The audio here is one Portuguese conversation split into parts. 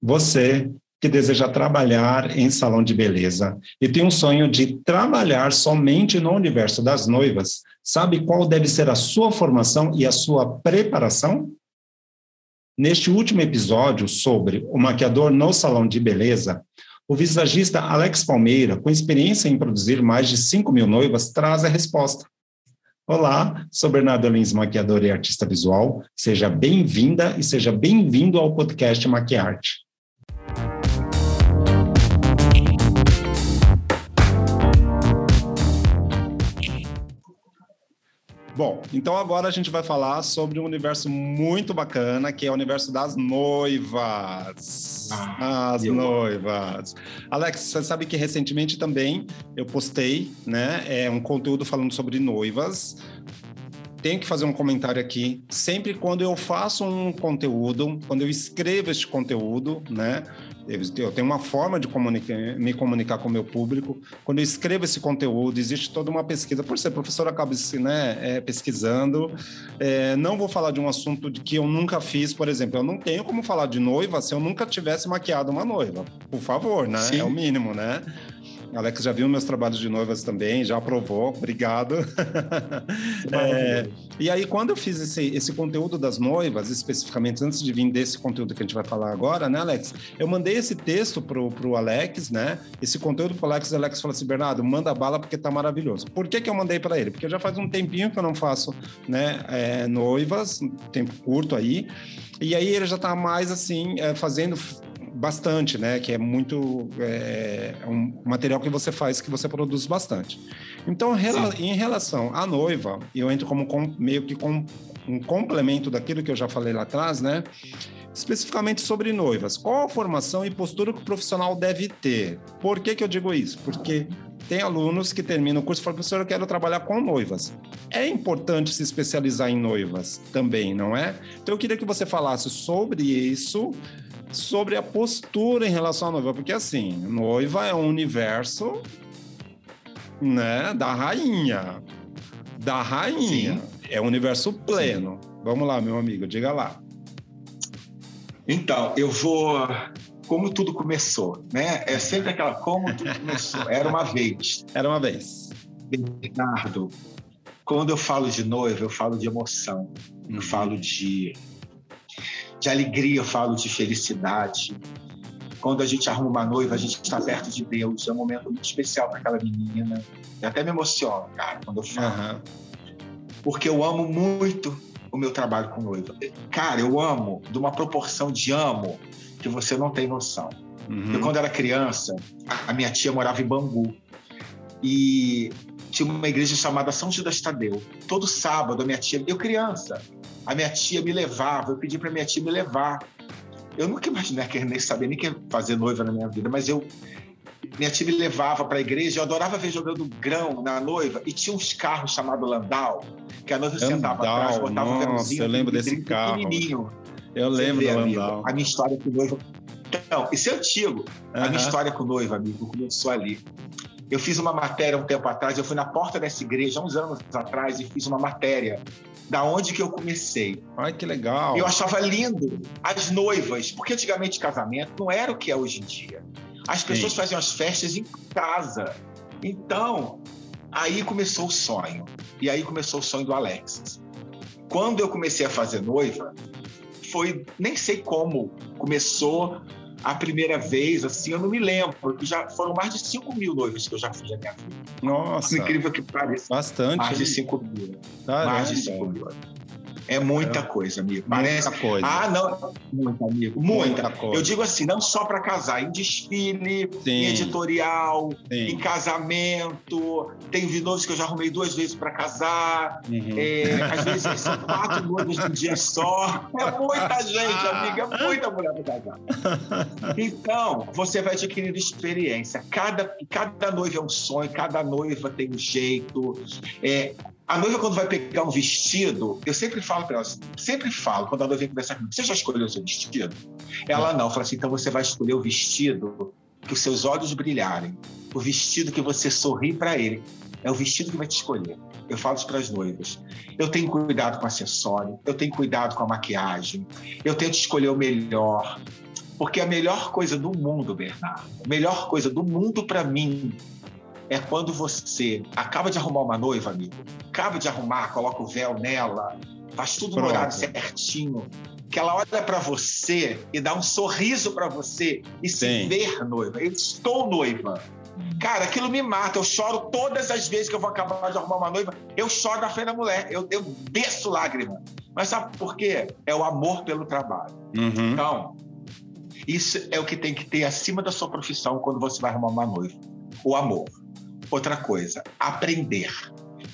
Você que deseja trabalhar em salão de beleza e tem um sonho de trabalhar somente no universo das noivas, sabe qual deve ser a sua formação e a sua preparação? Neste último episódio sobre o maquiador no salão de beleza, o visagista Alex Palmeira, com experiência em produzir mais de 5 mil noivas, traz a resposta. Olá, sou Bernardo Lins, maquiador e artista visual. Seja bem-vinda e seja bem-vindo ao podcast Maquiarte. Bom, então agora a gente vai falar sobre um universo muito bacana, que é o universo das noivas. Ah, As noivas. Alex, você sabe que recentemente também eu postei, né, é um conteúdo falando sobre noivas. Tenho que fazer um comentário aqui. Sempre quando eu faço um conteúdo, quando eu escrevo este conteúdo, né, eu tenho uma forma de comunicar, me comunicar com o meu público. Quando eu escrevo esse conteúdo, existe toda uma pesquisa. Por ser professor, acabo né, é, pesquisando. É, não vou falar de um assunto de que eu nunca fiz, por exemplo. Eu não tenho como falar de noiva se eu nunca tivesse maquiado uma noiva. Por favor, né? Sim. É o mínimo, né? Alex já viu meus trabalhos de noivas também, já aprovou, obrigado. é, e aí, quando eu fiz esse, esse conteúdo das noivas, especificamente antes de vir desse conteúdo que a gente vai falar agora, né, Alex? Eu mandei esse texto pro, pro Alex, né? Esse conteúdo pro Alex, o Alex falou assim: Bernardo, manda bala porque tá maravilhoso. Por que, que eu mandei para ele? Porque já faz um tempinho que eu não faço né, é, noivas, um tempo curto aí. E aí ele já está mais assim, é, fazendo bastante, né? Que é muito é, é, um material que você faz, que você produz bastante. Então, em relação à noiva, eu entro como com, meio que com um complemento daquilo que eu já falei lá atrás, né? Especificamente sobre noivas. Qual a formação e postura que o profissional deve ter? Por que, que eu digo isso? Porque tem alunos que terminam o curso e falam, professor, eu quero trabalhar com noivas. É importante se especializar em noivas também, não é? Então eu queria que você falasse sobre isso, sobre a postura em relação à noiva, porque assim, noiva é um universo, né, da rainha, da rainha, Sim. é um universo pleno. Sim. Vamos lá, meu amigo, diga lá. Então, eu vou como tudo começou, né? É sempre aquela como tudo começou. Era uma vez. Era uma vez. Bernardo, quando eu falo de noiva, eu falo de emoção, eu uhum. falo de de alegria, eu falo de felicidade. Quando a gente arruma uma noiva, a gente está perto de Deus. É um momento muito especial para aquela menina. Eu até me emociono, cara, quando eu falo. Uhum. Porque eu amo muito o meu trabalho com noiva. Cara, eu amo de uma proporção de amo que você não tem noção. Uhum. Eu, quando era criança, a minha tia morava em Bangu. E tinha uma igreja chamada São Judas Tadeu. Todo sábado, a minha tia, eu criança, a minha tia me levava, eu pedi para minha tia me levar. Eu nunca imaginei que nem saber nem que fazer noiva na minha vida, mas eu minha tia me levava para a igreja, eu adorava ver jogando grão na noiva e tinha uns carros chamados Landau, que a noiva Landau, sentava atrás, botava nossa, um eu lembro desse carro. Eu lembro vê, do Landau. a minha história com noiva. Então, isso é antigo. A minha história com noiva, amigo, começou ali. Eu fiz uma matéria um tempo atrás, eu fui na porta dessa igreja, uns anos atrás, e fiz uma matéria da onde que eu comecei. Ai, que legal. Eu achava lindo as noivas, porque antigamente casamento não era o que é hoje em dia. As pessoas Sim. faziam as festas em casa. Então, aí começou o sonho. E aí começou o sonho do Alex. Quando eu comecei a fazer noiva, foi, nem sei como começou a primeira vez, assim, eu não me lembro, porque já foram mais de 5 mil noivas que eu já fiz na minha vida. Nossa! Incrível que pareça. Bastante. Mais de 5 mil. Caramba. Mais de 5 mil. É muita coisa, amigo. Parece... Muita coisa. Ah, não. Muita, amigo. Muita. muita coisa. Eu digo assim, não só para casar, em desfile, Sim. em editorial, Sim. em casamento. Tem vinovos que eu já arrumei duas vezes para casar. Uhum. É, às vezes são quatro noivos num dia só. É muita gente, amiga. É muita mulher para casar. Então, você vai adquirindo experiência. Cada, cada noiva é um sonho, cada noiva tem um jeito. É, a noiva, quando vai pegar um vestido, eu sempre falo para ela, sempre falo, quando a noiva vem conversar comigo, você já escolheu o seu vestido? Ela não, fala assim, então você vai escolher o vestido que os seus olhos brilharem, o vestido que você sorri para ele. É o vestido que vai te escolher. Eu falo isso para as noivas. Eu tenho cuidado com o acessório, eu tenho cuidado com a maquiagem, eu tento escolher o melhor. Porque a melhor coisa do mundo, Bernardo, a melhor coisa do mundo para mim é quando você acaba de arrumar uma noiva, amigo, acaba de arrumar, coloca o véu nela, faz tudo Pronto. no horário certinho, que ela olha para você e dá um sorriso para você e se Sim. ver noiva. Eu estou noiva. Cara, aquilo me mata. Eu choro todas as vezes que eu vou acabar de arrumar uma noiva. Eu choro na frente da mulher. Eu, eu desço lágrima. Mas sabe por quê? É o amor pelo trabalho. Uhum. Então, isso é o que tem que ter acima da sua profissão quando você vai arrumar uma noiva. O amor. Outra coisa, aprender.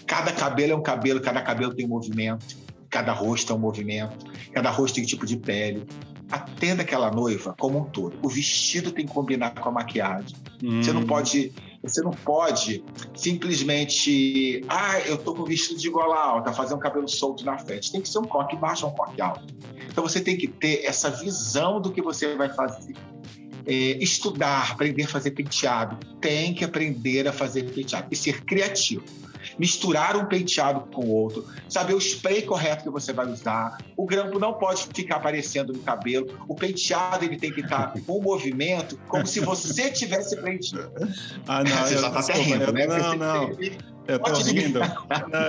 Cada cabelo é um cabelo, cada cabelo tem um movimento, cada rosto é um movimento, cada rosto tem um tipo de pele. Atenda aquela noiva como um todo. O vestido tem que combinar com a maquiagem. Hum. Você não hum. pode, você não pode simplesmente, ah, eu tô com vestido de gola alta, fazer um cabelo solto na frente. Tem que ser um coque baixo, um coque alto. Então você tem que ter essa visão do que você vai fazer é, estudar, aprender a fazer penteado. Tem que aprender a fazer penteado e ser criativo. Misturar um penteado com o outro, saber o spray correto que você vai usar. O grampo não pode ficar aparecendo no cabelo. O penteado ele tem que estar com movimento, como se você tivesse penteado. Ah, não, você já está até rindo, né? Não, não. Eu tô rindo.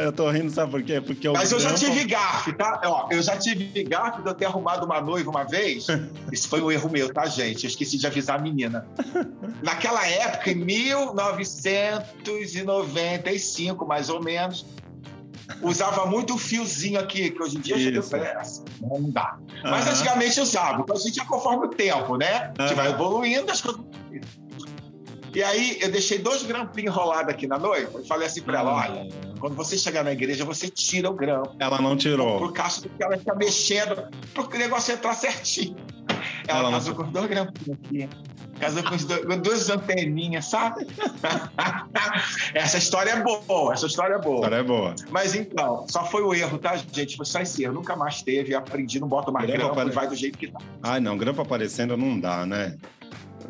Eu tô rindo, sabe por quê? Porque Mas eu grampo... já tive gafe, tá? Ó, eu já tive gafe de eu ter arrumado uma noiva uma vez. Isso foi um erro meu, tá, gente? Eu esqueci de avisar a menina. Naquela época, em 1995, mais ou menos, usava muito o fiozinho aqui, que hoje em dia Isso. já não dá. Mas antigamente usava. Então a gente ia conforme o tempo, né? A gente vai evoluindo, as coisas e aí eu deixei dois grampinhos enrolados aqui na noiva e falei assim para ela: olha, quando você chegar na igreja, você tira o grampo. Ela não tirou. Por causa que ela está mexendo, para o negócio entrar certinho. Ela, ela casou não... com dois grampinhos aqui. Casou com, dois, com duas anteninhas, sabe? essa história é boa, essa história é boa. História é boa. Mas então, só foi o erro, tá, gente? Foi só esse erro. Nunca mais teve, aprendi, não bota mais grampo, apare... vai do jeito que tá. Ai, não, grampo aparecendo não dá, né?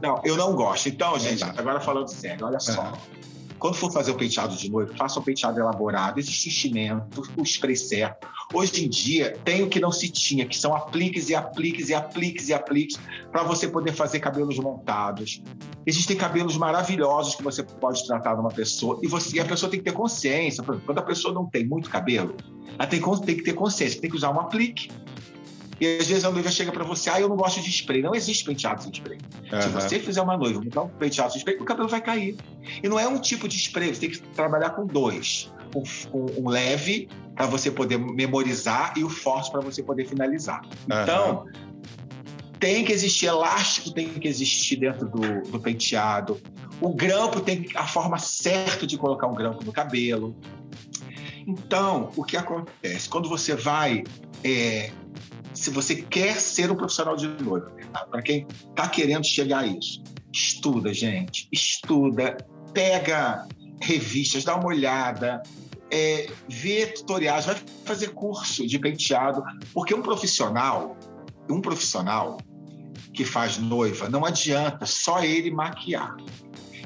Não, eu não gosto. Então, gente, agora falando sério, olha só. Quando for fazer o penteado de noivo, faça um penteado elaborado, existe enchimento, o spray certo. Hoje em dia, tem o que não se tinha, que são apliques e apliques e apliques e apliques para você poder fazer cabelos montados. Existem cabelos maravilhosos que você pode tratar numa pessoa e, você, e a pessoa tem que ter consciência. Quando a pessoa não tem muito cabelo, ela tem, tem que ter consciência, tem que usar um aplique. E às vezes a noiva chega para você, ah, eu não gosto de spray. Não existe penteado sem spray. Uhum. Se você fizer uma noiva, botar um penteado sem spray, o cabelo vai cair. E não é um tipo de spray, você tem que trabalhar com dois. Um, um, um leve para você poder memorizar e o forte para você poder finalizar. Uhum. Então, tem que existir elástico, tem que existir dentro do, do penteado. O grampo tem a forma certa de colocar um grampo no cabelo. Então, o que acontece? Quando você vai é, se você quer ser um profissional de noiva, para quem está querendo chegar a isso, estuda, gente, estuda, pega revistas, dá uma olhada, é, vê tutoriais, vai fazer curso de penteado, porque um profissional, um profissional que faz noiva, não adianta só ele maquiar.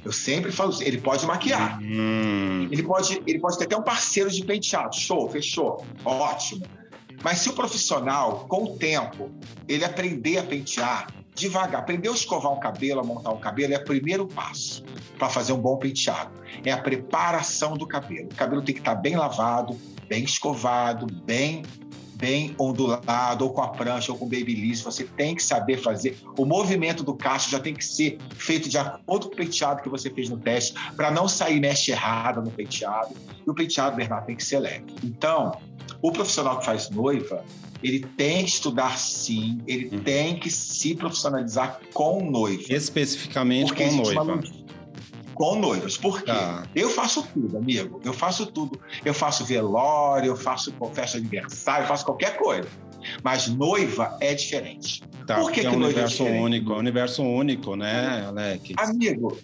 Eu sempre falo isso, ele pode maquiar. Hum. Ele, pode, ele pode ter até um parceiro de penteado. Show, fechou. Ótimo. Mas se o profissional, com o tempo, ele aprender a pentear devagar, aprender a escovar um cabelo, a montar um cabelo, é o primeiro passo para fazer um bom penteado. É a preparação do cabelo. O cabelo tem que estar bem lavado, bem escovado, bem bem ondulado, ou com a prancha, ou com babyliss. Você tem que saber fazer. O movimento do cacho já tem que ser feito de acordo com o penteado que você fez no teste, para não sair mexe errada no penteado. E o penteado, Bernardo, tem que ser leve. Então, o profissional que faz noiva, ele tem que estudar sim, ele hum. tem que se profissionalizar com noiva. Especificamente com noiva. Com noivas. Por quê? Tá. Eu faço tudo, amigo. Eu faço tudo. Eu faço velório, eu faço festa de aniversário, eu faço qualquer coisa. Mas noiva é diferente. Tá, Por que, é um que é universo é único, é um universo único, né, Alex? Amigo,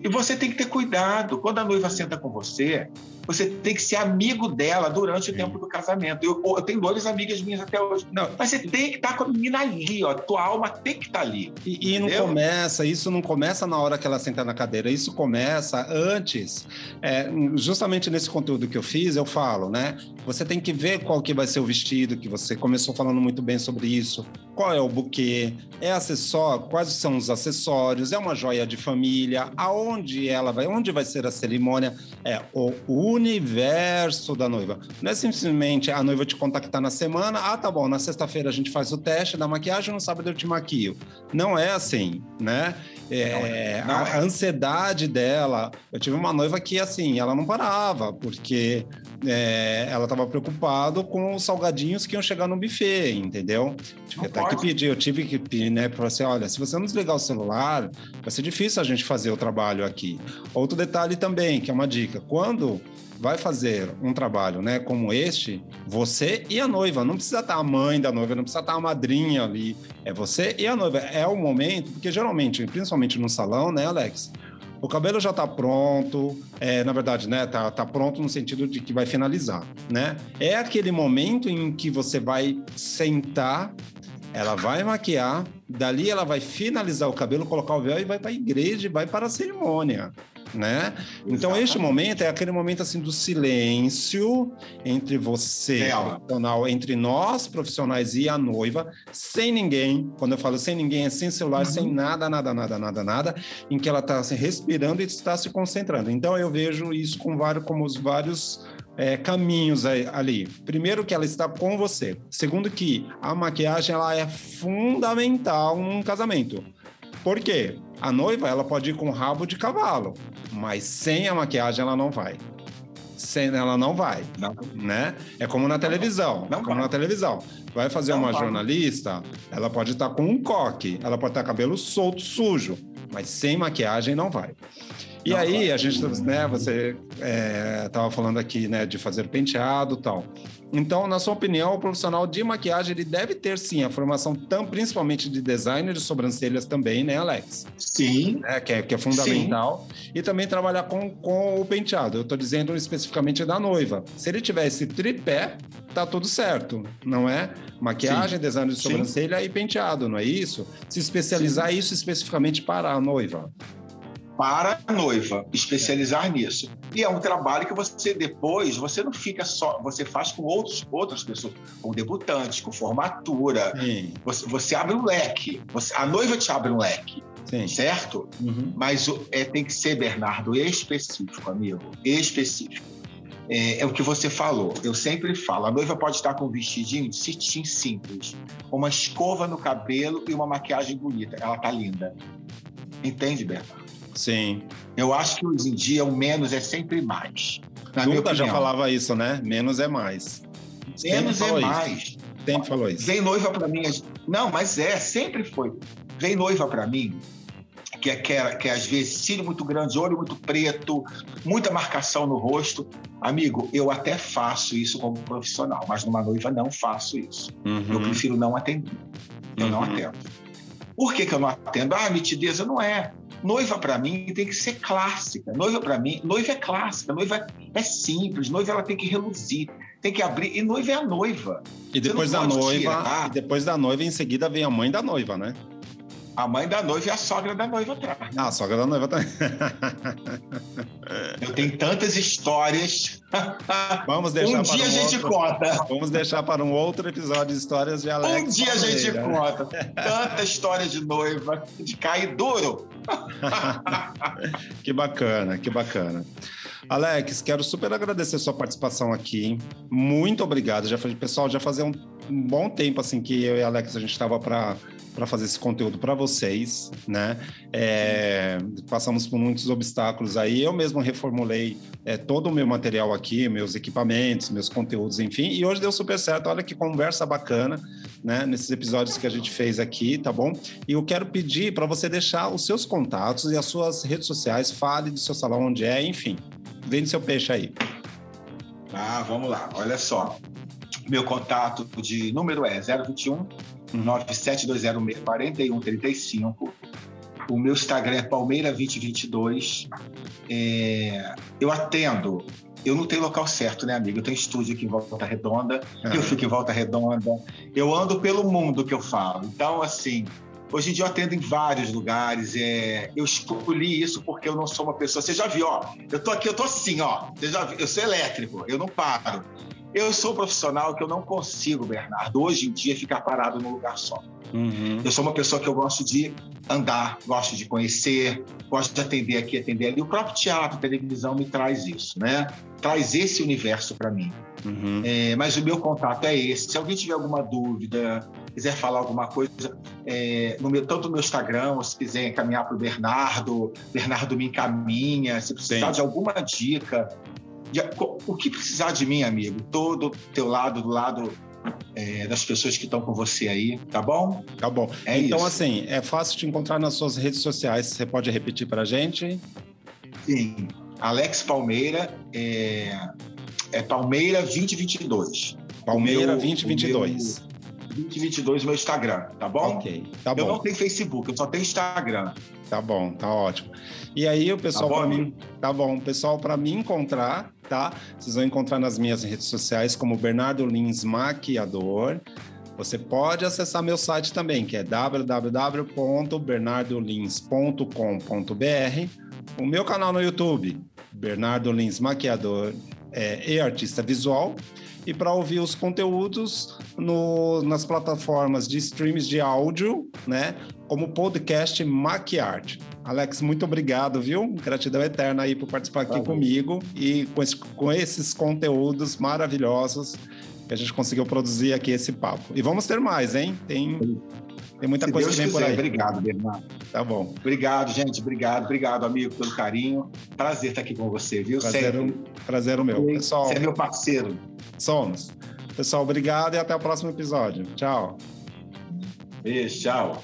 e você tem que ter cuidado. Quando a noiva senta com você, você tem que ser amigo dela durante o tempo do casamento. Eu, eu tenho duas amigas minhas até hoje. Não. Mas você tem que estar com a menina ali, ó. Tua alma tem que estar ali. E, e não começa, isso não começa na hora que ela senta na cadeira, isso começa antes. É, justamente nesse conteúdo que eu fiz, eu falo, né? Você tem que ver qual que vai ser o vestido, que você começou falando muito bem sobre isso. Qual é o buquê? É acessório? Quais são os acessórios? É uma joia de família? Aonde ela vai? Onde vai ser a cerimônia? É o universo da noiva. Não é simplesmente a noiva te contactar na semana, ah, tá bom, na sexta-feira a gente faz o teste da maquiagem, no sábado eu te maquio. Não é assim, né? É, não, não a, é. ansiedade dela. Eu tive uma noiva que, assim, ela não parava, porque é, ela estava preocupada com os salgadinhos que iam chegar no buffet, entendeu? Tive até que pedir, eu tive que pedir, né? Para assim, olha, se você não desligar o celular, vai ser difícil a gente fazer o trabalho aqui. Outro detalhe também, que é uma dica, quando vai fazer um trabalho, né, como este, você e a noiva, não precisa estar a mãe da noiva, não precisa estar a madrinha ali, é você e a noiva. É o momento, porque geralmente, principalmente no salão, né, Alex? O cabelo já está pronto, é, na verdade, né? Tá, tá pronto no sentido de que vai finalizar, né? É aquele momento em que você vai sentar, ela vai maquiar, dali ela vai finalizar o cabelo, colocar o véu e vai para a igreja e vai para a cerimônia né? Então este momento é aquele momento assim do silêncio entre você, profissional, entre nós profissionais e a noiva, sem ninguém. Quando eu falo sem ninguém, é sem celular, uhum. sem nada, nada, nada, nada, nada, em que ela está assim, respirando e está se concentrando. Então eu vejo isso com vários, como os vários é, caminhos ali. Primeiro que ela está com você. Segundo que a maquiagem ela é fundamental num casamento. Por quê? A noiva ela pode ir com rabo de cavalo, mas sem a maquiagem ela não vai. Sem ela não vai, não. né? É como na televisão, não, como vai. na televisão. Vai fazer não uma vai. jornalista, ela pode estar com um coque, ela pode estar cabelo solto, sujo, mas sem maquiagem não vai. E não, aí, a gente, né, você estava é, falando aqui, né, de fazer penteado tal. Então, na sua opinião, o profissional de maquiagem, ele deve ter, sim, a formação tão, principalmente de designer de sobrancelhas também, né, Alex? Sim. É, que, é, que é fundamental. Sim. E também trabalhar com, com o penteado. Eu estou dizendo especificamente da noiva. Se ele tiver esse tripé, tá tudo certo, não é? Maquiagem, sim. design de sobrancelha sim. e penteado, não é isso? Se especializar isso especificamente para a noiva para a noiva, especializar nisso. E é um trabalho que você depois, você não fica só, você faz com outros, outras pessoas, com debutantes, com formatura. Você, você, abre um leque, você, a noiva te abre um leque. Sim. Certo? Uhum. Mas é, tem que ser, Bernardo, específico, amigo. Específico. É, é, o que você falou. Eu sempre falo: a noiva pode estar com um vestidinho de cetim simples, uma escova no cabelo e uma maquiagem bonita. Ela tá linda. Entende, Bernardo? Sim. Eu acho que hoje em dia o menos é sempre mais. Duda já falava isso, né? Menos é mais. Menos é mais. Sempre falou isso. Vem noiva para mim. Não, mas é, sempre foi. Vem noiva para mim, que é, que, é, que é às vezes cílio muito grande, olho muito preto, muita marcação no rosto. Amigo, eu até faço isso como profissional, mas numa noiva não faço isso. Uhum. Eu prefiro não atender. Eu uhum. não atendo. Por que, que eu não atendo? Ah, nitideza não é. Noiva para mim tem que ser clássica. Noiva para mim, noiva é clássica, noiva é simples, noiva ela tem que reluzir, tem que abrir e noiva é a noiva. E depois da noiva, e depois da noiva em seguida vem a mãe da noiva, né? A mãe da noiva e a sogra da noiva atrás. Ah, a sogra da noiva também. Eu tenho tantas histórias. Vamos deixar um dia um a gente outro... conta. Vamos deixar para um outro episódio de histórias de Alex. Um dia a gente conta. Tanta história de noiva, de cair duro. que bacana, que bacana. Alex, quero super agradecer a sua participação aqui. Muito obrigado. Já pessoal, já fazia um, um bom tempo assim que eu e Alex a gente estava para para fazer esse conteúdo para vocês, né? É, passamos por muitos obstáculos aí. Eu mesmo reformulei é, todo o meu material aqui, meus equipamentos, meus conteúdos, enfim. E hoje deu super certo. Olha que conversa bacana, né? Nesses episódios que a gente fez aqui, tá bom? E eu quero pedir para você deixar os seus contatos e as suas redes sociais. Fale do seu salão onde é, enfim. Vende seu peixe aí. Ah, vamos lá. Olha só. Meu contato de número é 021 97204135. O meu Instagram é Palmeira2022. É, eu atendo eu não tenho local certo, né, amigo? Eu tenho estúdio aqui em Volta Redonda, eu fico em Volta Redonda, eu ando pelo mundo que eu falo. Então, assim, hoje em dia eu atendo em vários lugares. É... Eu escolhi isso porque eu não sou uma pessoa. Você já viu, ó? Eu tô aqui, eu tô assim, ó. Você já viu? Eu sou elétrico, eu não paro. Eu sou um profissional que eu não consigo, Bernardo, hoje em dia ficar parado num lugar só. Uhum. Eu sou uma pessoa que eu gosto de andar, gosto de conhecer, gosto de atender aqui, atender ali. O próprio teatro, televisão me traz isso, né? Traz esse universo para mim. Uhum. É, mas o meu contato é esse. Se alguém tiver alguma dúvida, quiser falar alguma coisa, é, no meu, tanto no meu Instagram, ou se quiser encaminhar para o Bernardo, Bernardo me encaminha. Se precisar Sim. de alguma dica, o que precisar de mim, amigo, todo teu lado, do lado é, das pessoas que estão com você aí, tá bom? Tá bom. É então, isso. assim, é fácil te encontrar nas suas redes sociais. Você pode repetir para a gente? Sim. Alex Palmeira, é, é Palmeira 2022. Palmeira meu, 2022. 2022 meu Instagram, tá bom? Ok, tá eu bom. Eu não tenho Facebook, eu só tenho Instagram. Tá bom, tá ótimo. E aí o pessoal tá para mim, tá bom, pessoal para me encontrar, tá? Vocês vão encontrar nas minhas redes sociais como Bernardo Lins Maquiador. Você pode acessar meu site também, que é www.bernardolins.com.br. O meu canal no YouTube, Bernardo Lins Maquiador é, e Artista Visual e para ouvir os conteúdos no, nas plataformas de streams de áudio, né? Como podcast Maquiarte. Alex, muito obrigado, viu? Gratidão eterna aí por participar aqui Valeu. comigo e com, esse, com esses conteúdos maravilhosos que a gente conseguiu produzir aqui esse papo. E vamos ter mais, hein? Tem, tem muita Se coisa Deus que vem quiser. por aí. Obrigado, Bernardo. Tá bom. Obrigado, gente. Obrigado, obrigado, amigo, pelo carinho. Prazer estar aqui com você, viu? Prazer, Sempre. prazer o meu. Pessoal, você é meu parceiro. Somos. Pessoal, obrigado e até o próximo episódio. Tchau. Beijo, tchau.